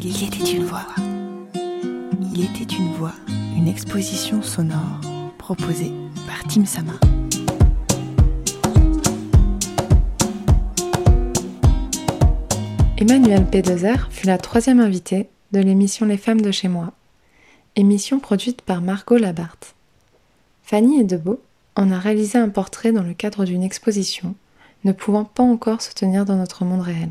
Il était une voix. Il était une voix, une exposition sonore proposée par Tim Sama. Emmanuel P2R fut la troisième invitée de l'émission Les femmes de chez moi, émission produite par Margot Labarthe. Fanny et Debo en a réalisé un portrait dans le cadre d'une exposition, ne pouvant pas encore se tenir dans notre monde réel.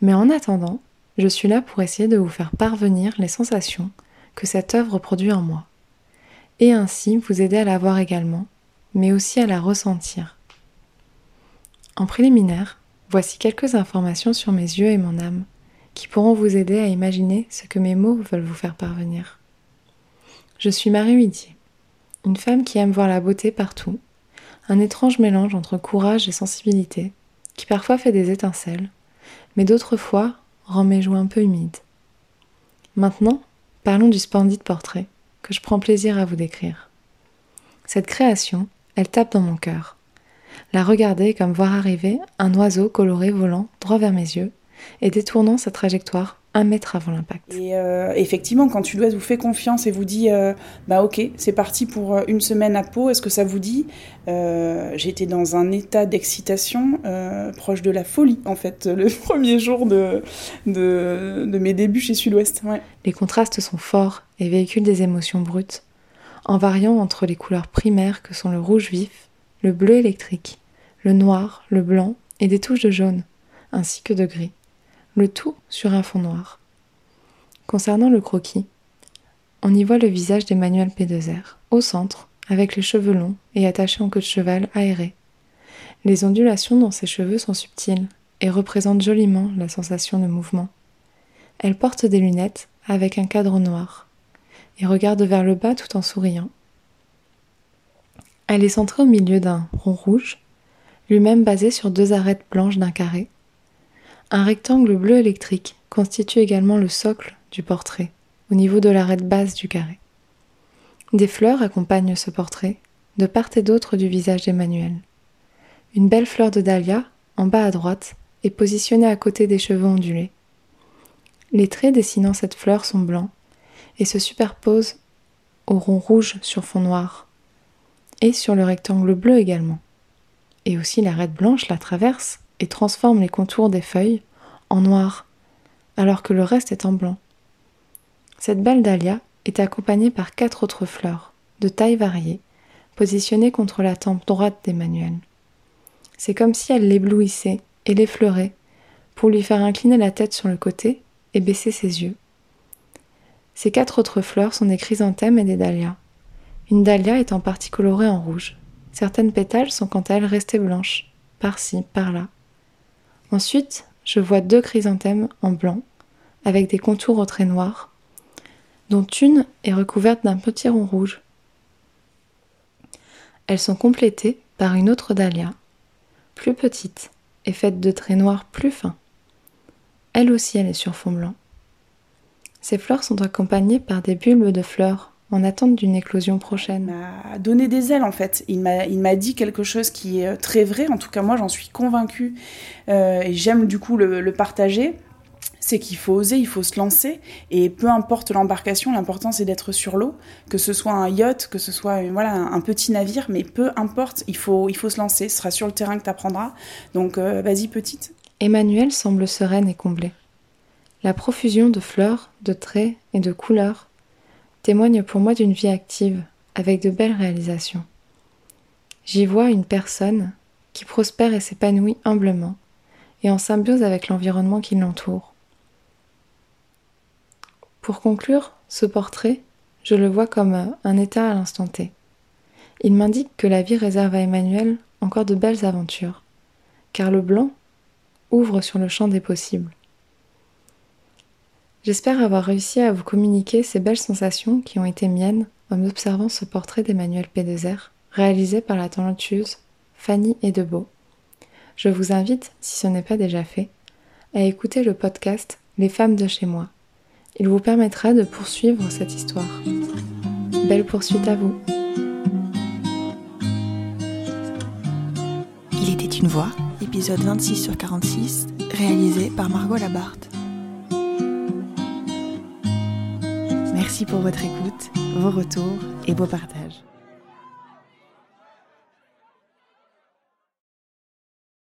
Mais en attendant, je suis là pour essayer de vous faire parvenir les sensations que cette œuvre produit en moi, et ainsi vous aider à la voir également, mais aussi à la ressentir. En préliminaire, voici quelques informations sur mes yeux et mon âme, qui pourront vous aider à imaginer ce que mes mots veulent vous faire parvenir. Je suis Marie Huidier, une femme qui aime voir la beauté partout, un étrange mélange entre courage et sensibilité, qui parfois fait des étincelles, mais d'autres fois rend mes joues un peu humides. Maintenant, parlons du splendide portrait que je prends plaisir à vous décrire. Cette création, elle tape dans mon cœur. La regarder comme voir arriver un oiseau coloré volant droit vers mes yeux et détournant sa trajectoire un mètre avant l'impact. Et euh, effectivement, quand Sud-Ouest vous fait confiance et vous dit euh, bah ok, c'est parti pour euh, une semaine à Pau, est-ce que ça vous dit? J'étais dans un état d'excitation proche de la folie en fait le premier jour de, de, de mes débuts chez Sud-Ouest. Ouais. Les contrastes sont forts et véhiculent des émotions brutes, en variant entre les couleurs primaires que sont le rouge vif, le bleu électrique, le noir, le blanc et des touches de jaune, ainsi que de gris le tout sur un fond noir. Concernant le croquis, on y voit le visage d'Emmanuel P2R, au centre, avec les cheveux longs et attachés en queue de cheval aéré. Les ondulations dans ses cheveux sont subtiles et représentent joliment la sensation de mouvement. Elle porte des lunettes avec un cadre noir et regarde vers le bas tout en souriant. Elle est centrée au milieu d'un rond rouge, lui-même basé sur deux arêtes blanches d'un carré, un rectangle bleu électrique constitue également le socle du portrait, au niveau de l'arête basse du carré. Des fleurs accompagnent ce portrait, de part et d'autre du visage d'Emmanuel. Une belle fleur de dahlia, en bas à droite, est positionnée à côté des cheveux ondulés. Les traits dessinant cette fleur sont blancs et se superposent au rond rouge sur fond noir, et sur le rectangle bleu également. Et aussi l'arête blanche la traverse et transforme les contours des feuilles en noir, alors que le reste est en blanc. Cette belle dahlia est accompagnée par quatre autres fleurs, de tailles variées, positionnées contre la tempe droite d'Emmanuel. C'est comme si elle l'éblouissait et l'effleurait, pour lui faire incliner la tête sur le côté et baisser ses yeux. Ces quatre autres fleurs sont des chrysanthèmes et des dahlias. Une dahlia est en partie colorée en rouge. Certaines pétales sont quant à elles restées blanches, par-ci, par-là. Ensuite, je vois deux chrysanthèmes en blanc, avec des contours au trait noir, dont une est recouverte d'un petit rond rouge. Elles sont complétées par une autre dahlia, plus petite et faite de traits noirs plus fins. Elle aussi, elle est sur fond blanc. Ces fleurs sont accompagnées par des bulbes de fleurs en attente d'une éclosion prochaine. Il m'a donné des ailes en fait. Il m'a, il m'a dit quelque chose qui est euh, très vrai. En tout cas, moi, j'en suis convaincue euh, et j'aime du coup le, partager. C'est qu'il faut oser, il faut se lancer et peu importe l'embarcation, l'important c'est d'être sur l'eau, que ce soit un yacht, que ce soit euh, voilà un, petit navire, mais peu importe, il faut il faut se lancer. Ce sera sur le terrain que tu apprendras. Donc vas-y petite. Emmanuel semble sereine et comblée. La profusion de fleurs, de traits et de couleurs témoigne pour moi d'une vie active, avec de belles réalisations. J'y vois une personne qui prospère et s'épanouit humblement, et en symbiose avec l'environnement qui l'entoure. Pour conclure, ce portrait, je le vois comme un état à l'instant T. Il m'indique que la vie réserve à Emmanuel encore de belles aventures, car le blanc ouvre sur le champ des possibles. J'espère avoir réussi à vous communiquer ces belles sensations qui ont été miennes en observant ce portrait d'Emmanuel P2R, réalisé par la talentueuse Fanny Edebeau. Je vous invite, si ce n'est pas déjà fait, à écouter le podcast Les femmes de chez moi. Il vous permettra de poursuivre cette histoire. Belle poursuite à vous. Il était une voix, épisode 26 sur 46, réalisé par Margot Labarthe. Merci pour votre écoute, vos retours et vos partages.